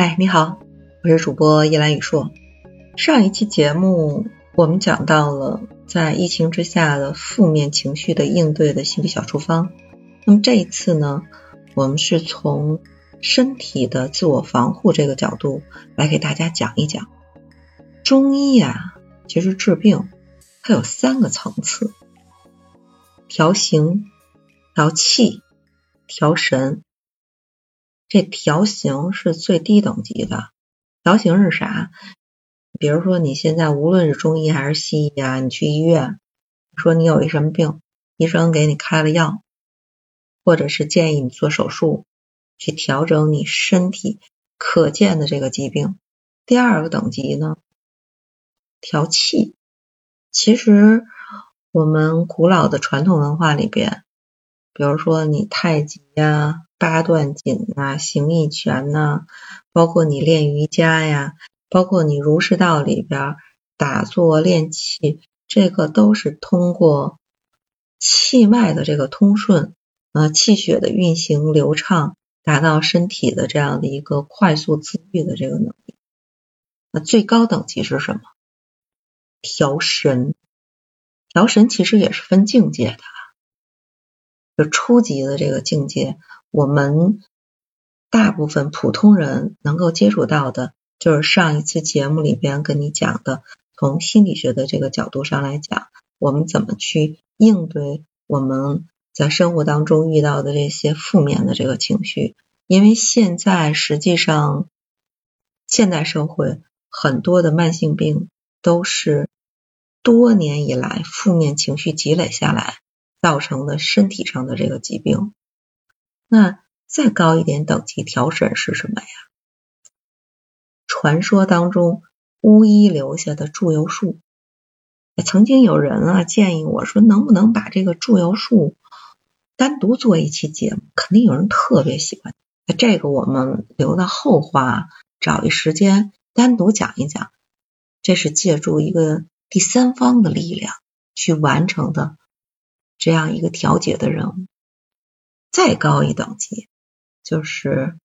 嗨，你好，我是主播叶兰雨硕。上一期节目我们讲到了在疫情之下的负面情绪的应对的心理小处方。那么这一次呢，我们是从身体的自我防护这个角度来给大家讲一讲。中医啊，其实治病它有三个层次：调形、调气、调神。这调形是最低等级的。调形是啥？比如说你现在无论是中医还是西医啊，你去医院说你有一什么病，医生给你开了药，或者是建议你做手术去调整你身体可见的这个疾病。第二个等级呢，调气。其实我们古老的传统文化里边，比如说你太极呀。八段锦啊，形意拳呐，包括你练瑜伽呀，包括你儒释道里边打坐练气，这个都是通过气脉的这个通顺，呃，气血的运行流畅，达到身体的这样的一个快速自愈的这个能力。那最高等级是什么？调神。调神其实也是分境界的。就初级的这个境界，我们大部分普通人能够接触到的，就是上一次节目里边跟你讲的，从心理学的这个角度上来讲，我们怎么去应对我们在生活当中遇到的这些负面的这个情绪。因为现在实际上，现代社会很多的慢性病都是多年以来负面情绪积累下来。造成的身体上的这个疾病，那再高一点等级调审是什么呀？传说当中巫医留下的祝由术，曾经有人啊建议我说，能不能把这个祝由术单独做一期节目？肯定有人特别喜欢，这个我们留到后话，找一时间单独讲一讲。这是借助一个第三方的力量去完成的。这样一个调解的任务，再高一等级，就是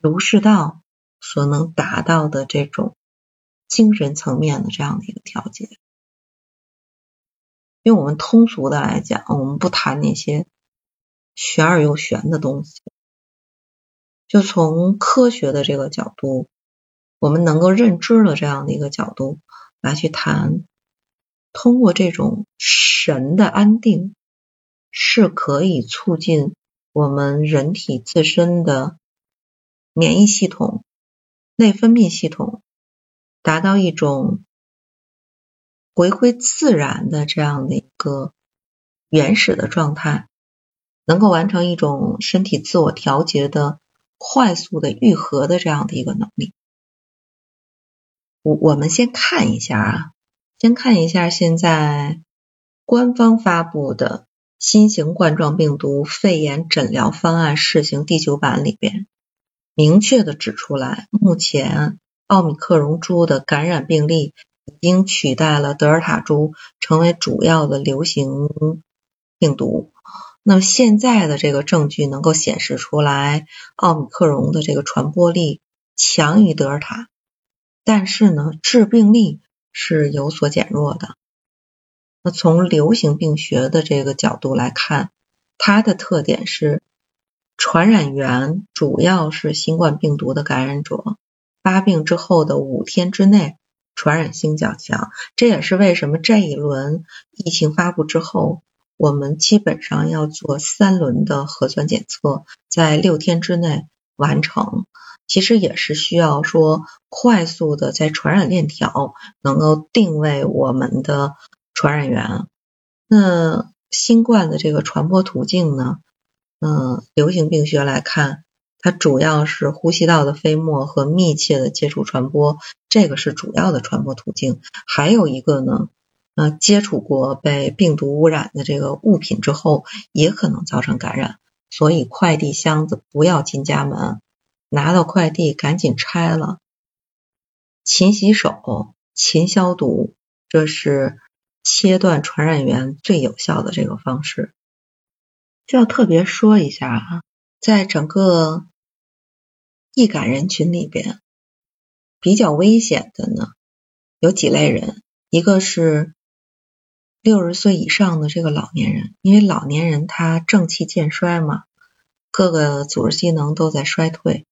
儒释道所能达到的这种精神层面的这样的一个调节。用我们通俗的来讲，我们不谈那些玄而又玄的东西，就从科学的这个角度，我们能够认知的这样的一个角度来去谈，通过这种神的安定。是可以促进我们人体自身的免疫系统、内分泌系统达到一种回归自然的这样的一个原始的状态，能够完成一种身体自我调节的快速的愈合的这样的一个能力。我我们先看一下啊，先看一下现在官方发布的。新型冠状病毒肺炎诊疗方案试行第九版里边，明确的指出来，目前奥密克戎株的感染病例已经取代了德尔塔株，成为主要的流行病毒。那么现在的这个证据能够显示出来，奥密克戎的这个传播力强于德尔塔，但是呢，致病力是有所减弱的。那从流行病学的这个角度来看，它的特点是传染源主要是新冠病毒的感染者，发病之后的五天之内传染性较强。这也是为什么这一轮疫情发布之后，我们基本上要做三轮的核酸检测，在六天之内完成。其实也是需要说快速的在传染链条能够定位我们的。传染源，那新冠的这个传播途径呢？嗯，流行病学来看，它主要是呼吸道的飞沫和密切的接触传播，这个是主要的传播途径。还有一个呢，呃，接触过被病毒污染的这个物品之后，也可能造成感染。所以快递箱子不要进家门，拿到快递赶紧拆了，勤洗手，勤消毒，这是。切断传染源最有效的这个方式，就要特别说一下啊，在整个易感人群里边比较危险的呢，有几类人，一个是六十岁以上的这个老年人，因为老年人他正气渐衰嘛，各个组织机能都在衰退。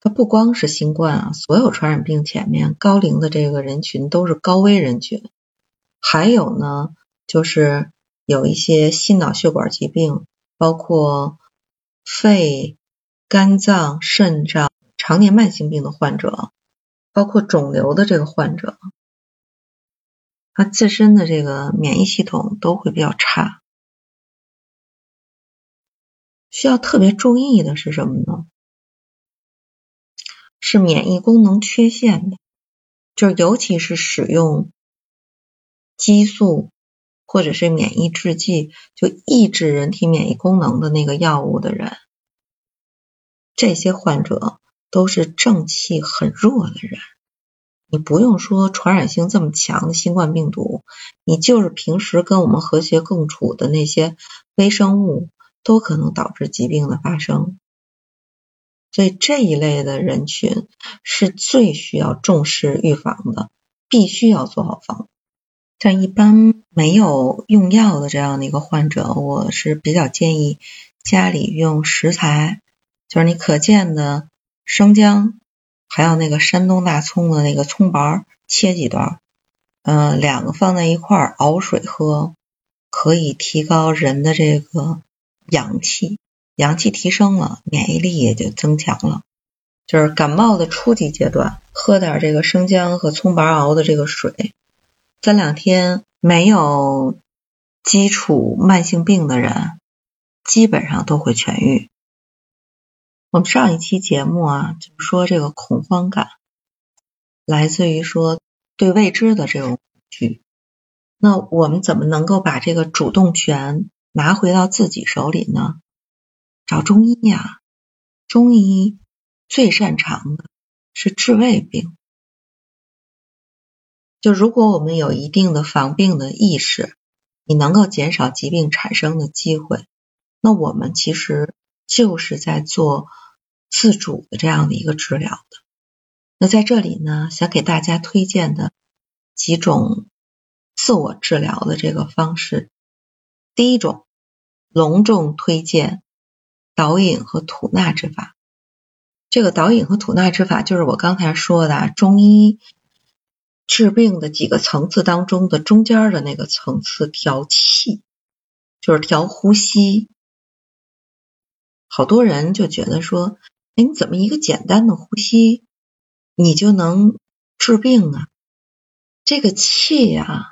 它不光是新冠啊，所有传染病前面高龄的这个人群都是高危人群。还有呢，就是有一些心脑血管疾病，包括肺、肝脏、肾脏常年慢性病的患者，包括肿瘤的这个患者，他自身的这个免疫系统都会比较差。需要特别注意的是什么呢？是免疫功能缺陷的，就尤其是使用激素或者是免疫制剂，就抑制人体免疫功能的那个药物的人，这些患者都是正气很弱的人。你不用说传染性这么强的新冠病毒，你就是平时跟我们和谐共处的那些微生物，都可能导致疾病的发生。所以这一类的人群是最需要重视预防的，必须要做好防护。像一般没有用药的这样的一个患者，我是比较建议家里用食材，就是你可见的生姜，还有那个山东大葱的那个葱白，切几段，嗯，两个放在一块熬水喝，可以提高人的这个阳气。阳气提升了，免疫力也就增强了。就是感冒的初级阶段，喝点这个生姜和葱白熬的这个水，三两天没有基础慢性病的人，基本上都会痊愈。我们上一期节目啊，就说这个恐慌感来自于说对未知的这种恐惧。那我们怎么能够把这个主动权拿回到自己手里呢？找中医呀，中医最擅长的是治胃病。就如果我们有一定的防病的意识，你能够减少疾病产生的机会，那我们其实就是在做自主的这样的一个治疗的。那在这里呢，想给大家推荐的几种自我治疗的这个方式，第一种隆重推荐。导引和吐纳之法，这个导引和吐纳之法就是我刚才说的中医治病的几个层次当中的中间的那个层次，调气就是调呼吸。好多人就觉得说，哎，你怎么一个简单的呼吸你就能治病啊？这个气呀，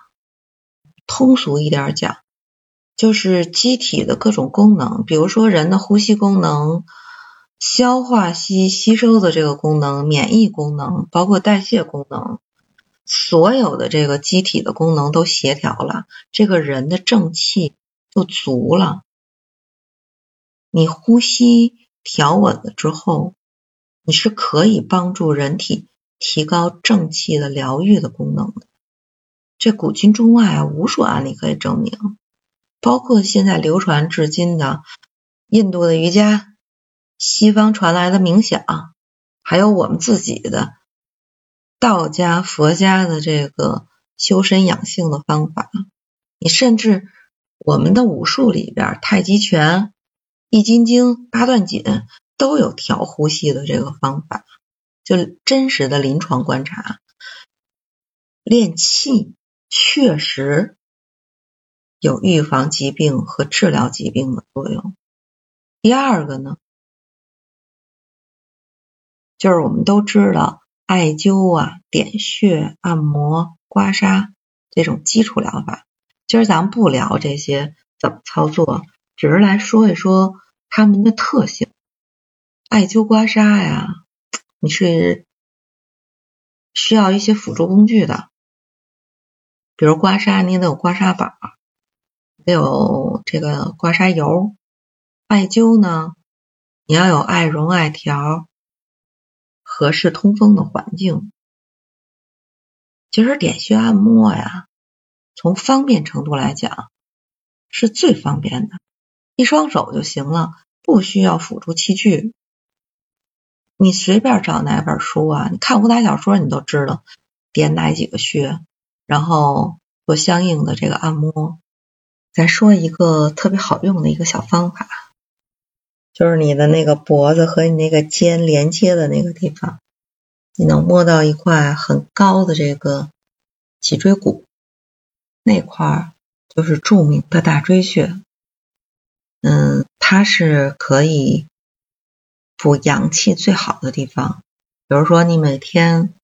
通俗一点讲。就是机体的各种功能，比如说人的呼吸功能、消化吸吸收的这个功能、免疫功能，包括代谢功能，所有的这个机体的功能都协调了，这个人的正气就足了。你呼吸调稳了之后，你是可以帮助人体提高正气的疗愈的功能的。这古今中外啊，无数案例可以证明。包括现在流传至今的印度的瑜伽，西方传来的冥想，还有我们自己的道家、佛家的这个修身养性的方法，你甚至我们的武术里边，太极拳、易筋经、八段锦都有调呼吸的这个方法，就真实的临床观察，练气确实。有预防疾病和治疗疾病的作用。第二个呢，就是我们都知道艾灸啊、点穴、按摩、刮痧这种基础疗法。今儿咱们不聊这些怎么操作，只是来说一说它们的特性。艾灸、刮痧呀，你是需要一些辅助工具的，比如刮痧，你得有刮痧板。得有这个刮痧油，艾灸呢，你要有艾绒、艾条，合适通风的环境。其实点穴按摩呀，从方便程度来讲是最方便的，一双手就行了，不需要辅助器具。你随便找哪本书啊，你看武打小说，你都知道点哪几个穴，然后做相应的这个按摩。再说一个特别好用的一个小方法，就是你的那个脖子和你那个肩连接的那个地方，你能摸到一块很高的这个脊椎骨，那块就是著名的大椎穴。嗯，它是可以补阳气最好的地方。比如说，你每天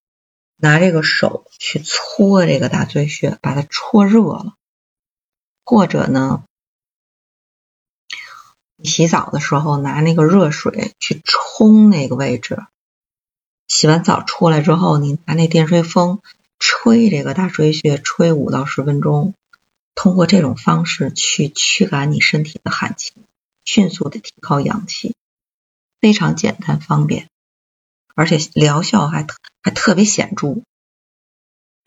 拿这个手去搓这个大椎穴，把它搓热了。或者呢，洗澡的时候拿那个热水去冲那个位置，洗完澡出来之后，你拿那电吹风吹这个大椎穴，吹五到十分钟，通过这种方式去驱赶你身体的寒气，迅速的提高阳气，非常简单方便，而且疗效还还特别显著。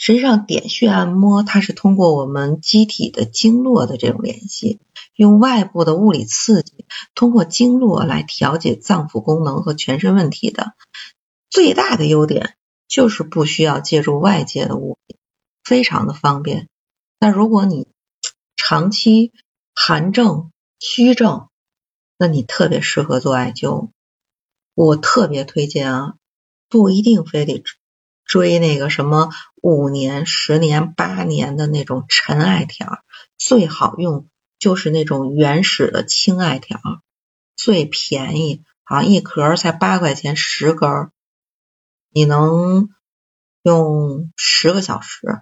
实际上，点穴按摩它是通过我们机体的经络的这种联系，用外部的物理刺激，通过经络来调节脏腑功能和全身问题的。最大的优点就是不需要借助外界的物品，非常的方便。那如果你长期寒症、虚症，那你特别适合做艾灸。我特别推荐啊，不一定非得。追那个什么五年、十年、八年的那种陈艾条，最好用就是那种原始的青艾条，最便宜，好像一盒才八块钱十根，你能用十个小时，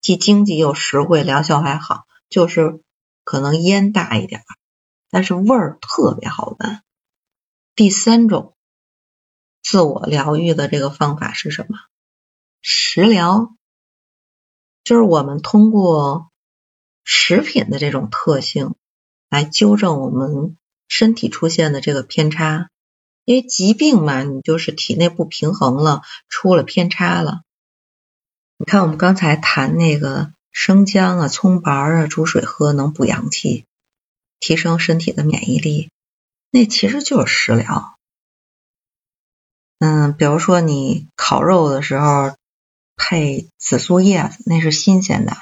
既经济又实惠，疗效还好，就是可能烟大一点，但是味儿特别好闻。第三种。自我疗愈的这个方法是什么？食疗，就是我们通过食品的这种特性来纠正我们身体出现的这个偏差。因为疾病嘛，你就是体内不平衡了，出了偏差了。你看，我们刚才谈那个生姜啊、葱白啊，煮水喝能补阳气，提升身体的免疫力，那其实就是食疗。嗯，比如说你烤肉的时候配紫苏叶子，那是新鲜的。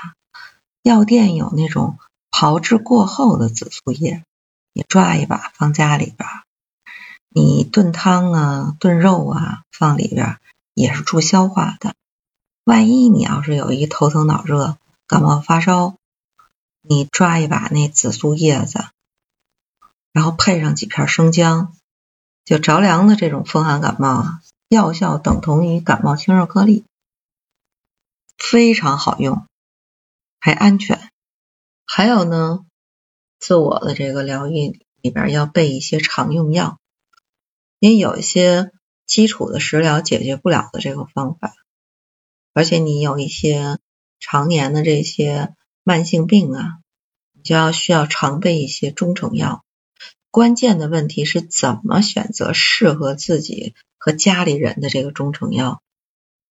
药店有那种炮制过后的紫苏叶，你抓一把放家里边。你炖汤啊、炖肉啊放里边也是助消化的。万一你要是有一头疼脑热、感冒发烧，你抓一把那紫苏叶子，然后配上几片生姜。就着凉的这种风寒感冒啊，药效等同于感冒清热颗粒，非常好用，还安全。还有呢，自我的这个疗愈里边要备一些常用药，因为有一些基础的食疗解决不了的这个方法，而且你有一些常年的这些慢性病啊，你就要需要常备一些中成药。关键的问题是怎么选择适合自己和家里人的这个中成药？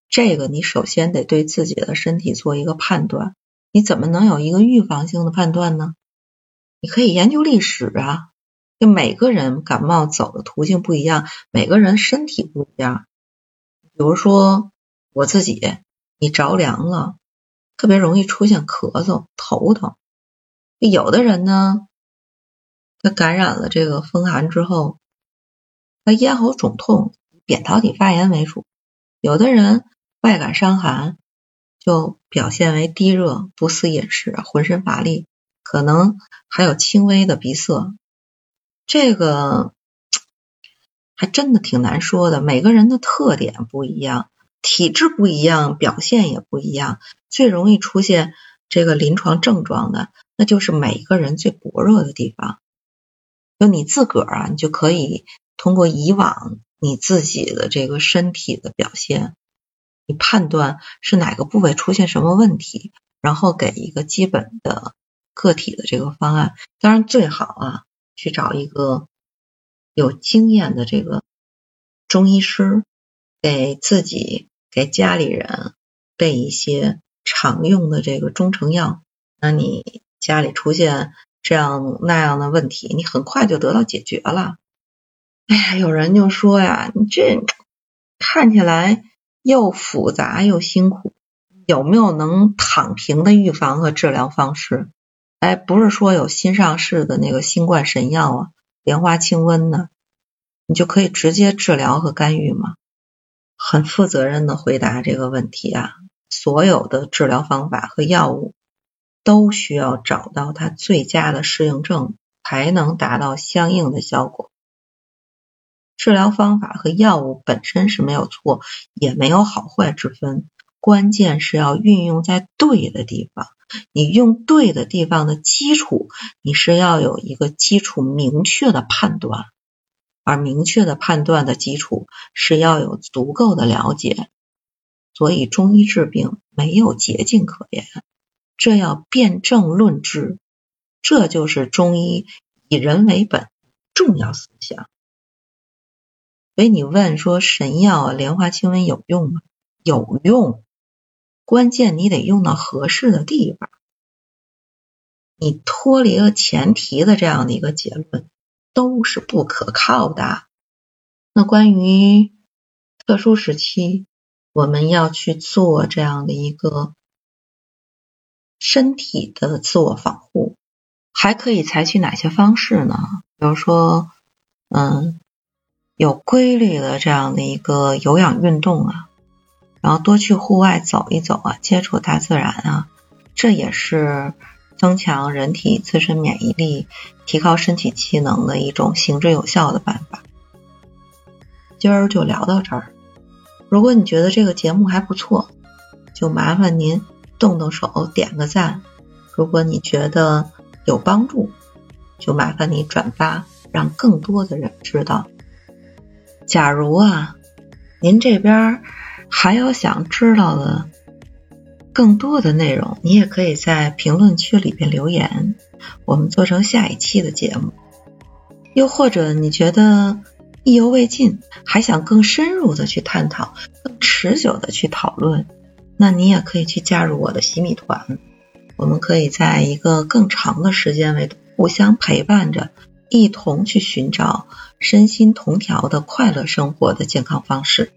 这个你首先得对自己的身体做一个判断。你怎么能有一个预防性的判断呢？你可以研究历史啊，就每个人感冒走的途径不一样，每个人身体不一样。比如说我自己，你着凉了，特别容易出现咳嗽、头疼。有的人呢。他感染了这个风寒之后，他咽喉肿痛，扁桃体发炎为主。有的人外感伤寒，就表现为低热、不思饮食、浑身乏力，可能还有轻微的鼻塞。这个还真的挺难说的，每个人的特点不一样，体质不一样，表现也不一样。最容易出现这个临床症状的，那就是每个人最薄弱的地方。就你自个儿啊，你就可以通过以往你自己的这个身体的表现，你判断是哪个部位出现什么问题，然后给一个基本的个体的这个方案。当然最好啊，去找一个有经验的这个中医师，给自己给家里人备一些常用的这个中成药。那你家里出现。这样那样的问题，你很快就得到解决了。哎呀，有人就说呀，你这看起来又复杂又辛苦，有没有能躺平的预防和治疗方式？哎，不是说有新上市的那个新冠神药啊，莲花清瘟呢，你就可以直接治疗和干预吗？很负责任的回答这个问题啊，所有的治疗方法和药物都需要找到它最佳的适应症，才能达到相应的效果。治疗方法和药物本身是没有错，也没有好坏之分，关键是要运用在对的地方。你用对的地方的基础，你是要有一个基础明确的判断，而明确的判断的基础是要有足够的了解。所以中医治病没有捷径可言，这要辨证论治，这就是中医以人为本重要思想。所以你问说神药，莲花清瘟有用吗？有用，关键你得用到合适的地方。你脱离了前提的这样的一个结论，都是不可靠的。那关于特殊时期，我们要去做这样的一个身体的自我防护，还可以采取哪些方式呢？比如说，嗯。有规律的这样的一个有氧运动啊，然后多去户外走一走啊，接触大自然啊，这也是增强人体自身免疫力、提高身体机能的一种行之有效的办法。今儿就聊到这儿。如果你觉得这个节目还不错，就麻烦您动动手点个赞。如果你觉得有帮助，就麻烦你转发，让更多的人知道。假如啊，您这边还有想知道的更多的内容，你也可以在评论区里边留言，我们做成下一期的节目。又或者你觉得意犹未尽，还想更深入的去探讨、更持久的去讨论，那你也可以去加入我的洗米团，我们可以在一个更长的时间为互相陪伴着。一同去寻找身心同调的快乐生活的健康方式。